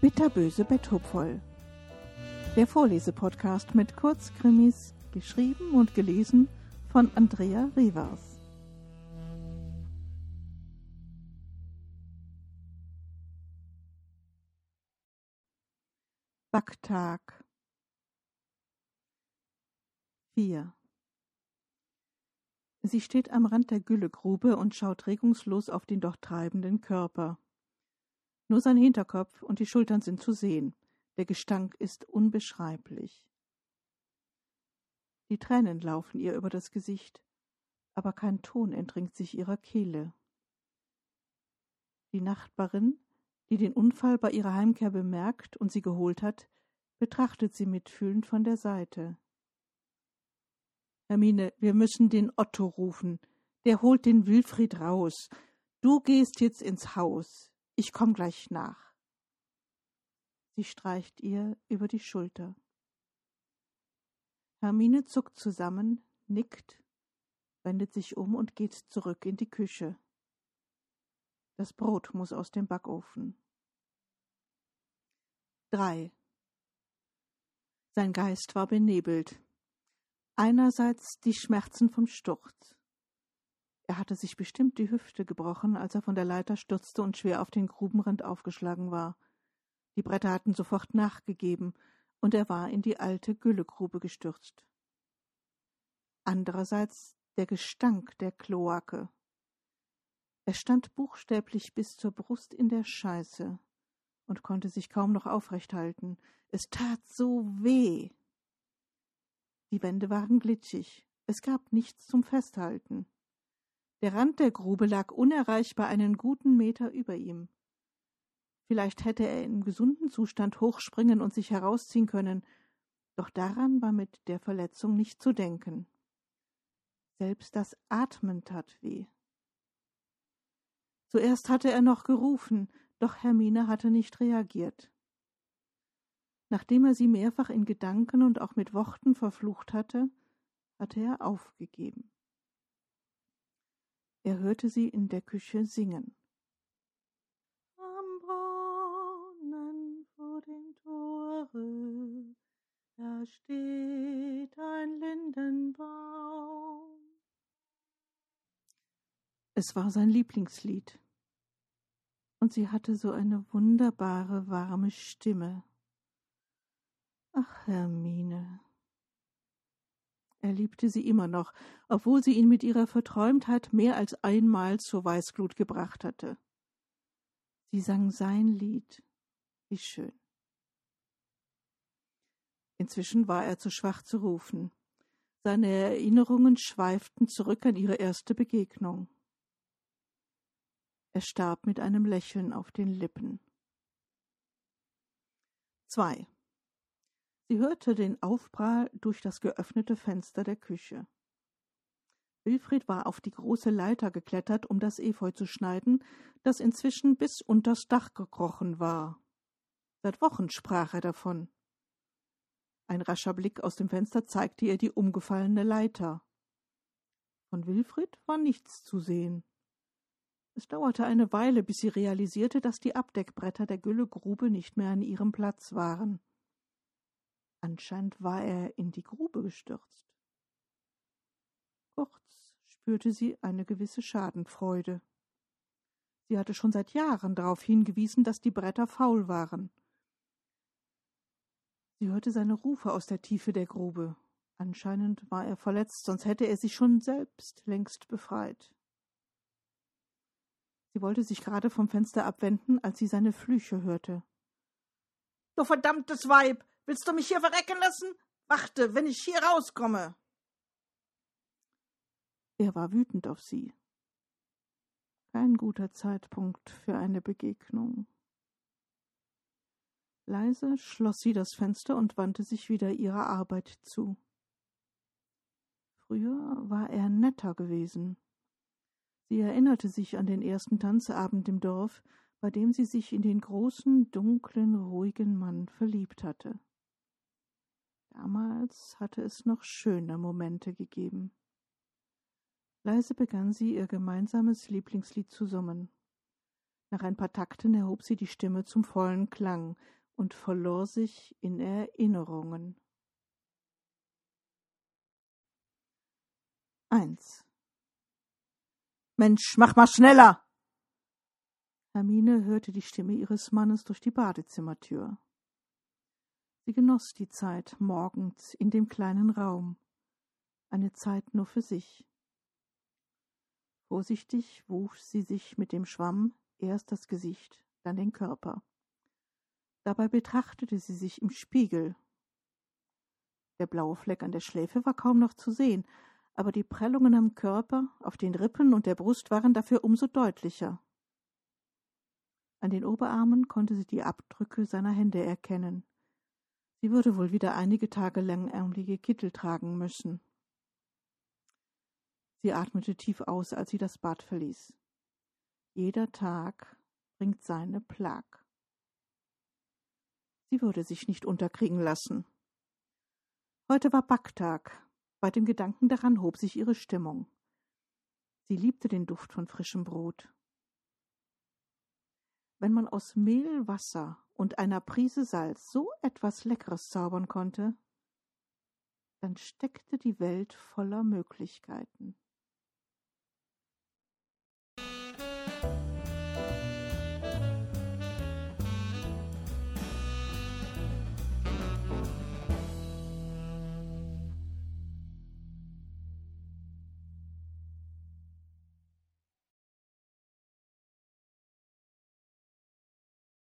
Bitterböse Betthupfoll. Der Vorlesepodcast mit Kurzkrimis, geschrieben und gelesen von Andrea Rivers. Backtag 4 Sie steht am Rand der Güllegrube und schaut regungslos auf den dort treibenden Körper. Nur sein Hinterkopf und die Schultern sind zu sehen. Der Gestank ist unbeschreiblich. Die Tränen laufen ihr über das Gesicht, aber kein Ton entringt sich ihrer Kehle. Die Nachbarin, die den Unfall bei ihrer Heimkehr bemerkt und sie geholt hat, betrachtet sie mitfühlend von der Seite. Hermine, wir müssen den Otto rufen. Der holt den Wilfried raus. Du gehst jetzt ins Haus. Ich komm gleich nach. Sie streicht ihr über die Schulter. Hermine zuckt zusammen, nickt, wendet sich um und geht zurück in die Küche. Das Brot muss aus dem Backofen. Drei. Sein Geist war benebelt. Einerseits die Schmerzen vom Sturz. Er hatte sich bestimmt die Hüfte gebrochen, als er von der Leiter stürzte und schwer auf den Grubenrand aufgeschlagen war. Die Bretter hatten sofort nachgegeben, und er war in die alte Güllegrube gestürzt. Andererseits der Gestank der Kloake. Er stand buchstäblich bis zur Brust in der Scheiße und konnte sich kaum noch aufrecht halten. Es tat so weh. Die Wände waren glitschig. Es gab nichts zum Festhalten. Der Rand der Grube lag unerreichbar einen guten Meter über ihm. Vielleicht hätte er im gesunden Zustand hochspringen und sich herausziehen können, doch daran war mit der Verletzung nicht zu denken. Selbst das Atmen tat weh. Zuerst hatte er noch gerufen, doch Hermine hatte nicht reagiert. Nachdem er sie mehrfach in Gedanken und auch mit Worten verflucht hatte, hatte er aufgegeben. Er hörte sie in der Küche singen. Am Brunnen vor dem Tore, da steht ein Lindenbaum. Es war sein Lieblingslied. Und sie hatte so eine wunderbare, warme Stimme. Ach, Hermine, er liebte sie immer noch, obwohl sie ihn mit ihrer Verträumtheit mehr als einmal zur Weißglut gebracht hatte. Sie sang sein Lied. Wie schön. Inzwischen war er zu schwach zu rufen. Seine Erinnerungen schweiften zurück an ihre erste Begegnung. Er starb mit einem Lächeln auf den Lippen. 2. Sie hörte den Aufprall durch das geöffnete Fenster der Küche. Wilfried war auf die große Leiter geklettert, um das Efeu zu schneiden, das inzwischen bis unters Dach gekrochen war. Seit Wochen sprach er davon. Ein rascher Blick aus dem Fenster zeigte ihr die umgefallene Leiter. Von Wilfried war nichts zu sehen. Es dauerte eine Weile, bis sie realisierte, dass die Abdeckbretter der Güllegrube nicht mehr an ihrem Platz waren. Anscheinend war er in die Grube gestürzt. Kurz spürte sie eine gewisse Schadenfreude. Sie hatte schon seit Jahren darauf hingewiesen, dass die Bretter faul waren. Sie hörte seine Rufe aus der Tiefe der Grube. Anscheinend war er verletzt, sonst hätte er sich schon selbst längst befreit. Sie wollte sich gerade vom Fenster abwenden, als sie seine Flüche hörte. Du verdammtes Weib! Willst du mich hier verrecken lassen? Warte, wenn ich hier rauskomme. Er war wütend auf sie. Kein guter Zeitpunkt für eine Begegnung. Leise schloss sie das Fenster und wandte sich wieder ihrer Arbeit zu. Früher war er netter gewesen. Sie erinnerte sich an den ersten Tanzabend im Dorf, bei dem sie sich in den großen, dunklen, ruhigen Mann verliebt hatte. Damals hatte es noch schöne Momente gegeben. Leise begann sie, ihr gemeinsames Lieblingslied zu summen. Nach ein paar Takten erhob sie die Stimme zum vollen Klang und verlor sich in Erinnerungen. Eins. Mensch, mach mal schneller! Hermine hörte die Stimme ihres Mannes durch die Badezimmertür. Sie genoss die Zeit morgens in dem kleinen Raum, eine Zeit nur für sich. Vorsichtig wusch sie sich mit dem Schwamm erst das Gesicht, dann den Körper. Dabei betrachtete sie sich im Spiegel. Der blaue Fleck an der Schläfe war kaum noch zu sehen, aber die Prellungen am Körper, auf den Rippen und der Brust waren dafür umso deutlicher. An den Oberarmen konnte sie die Abdrücke seiner Hände erkennen. Sie würde wohl wieder einige Tage langärmliche Kittel tragen müssen. Sie atmete tief aus, als sie das Bad verließ. Jeder Tag bringt seine Plag. Sie würde sich nicht unterkriegen lassen. Heute war Backtag. Bei dem Gedanken daran hob sich ihre Stimmung. Sie liebte den Duft von frischem Brot. Wenn man aus Mehl, Wasser und einer Prise Salz so etwas Leckeres zaubern konnte, dann steckte die Welt voller Möglichkeiten.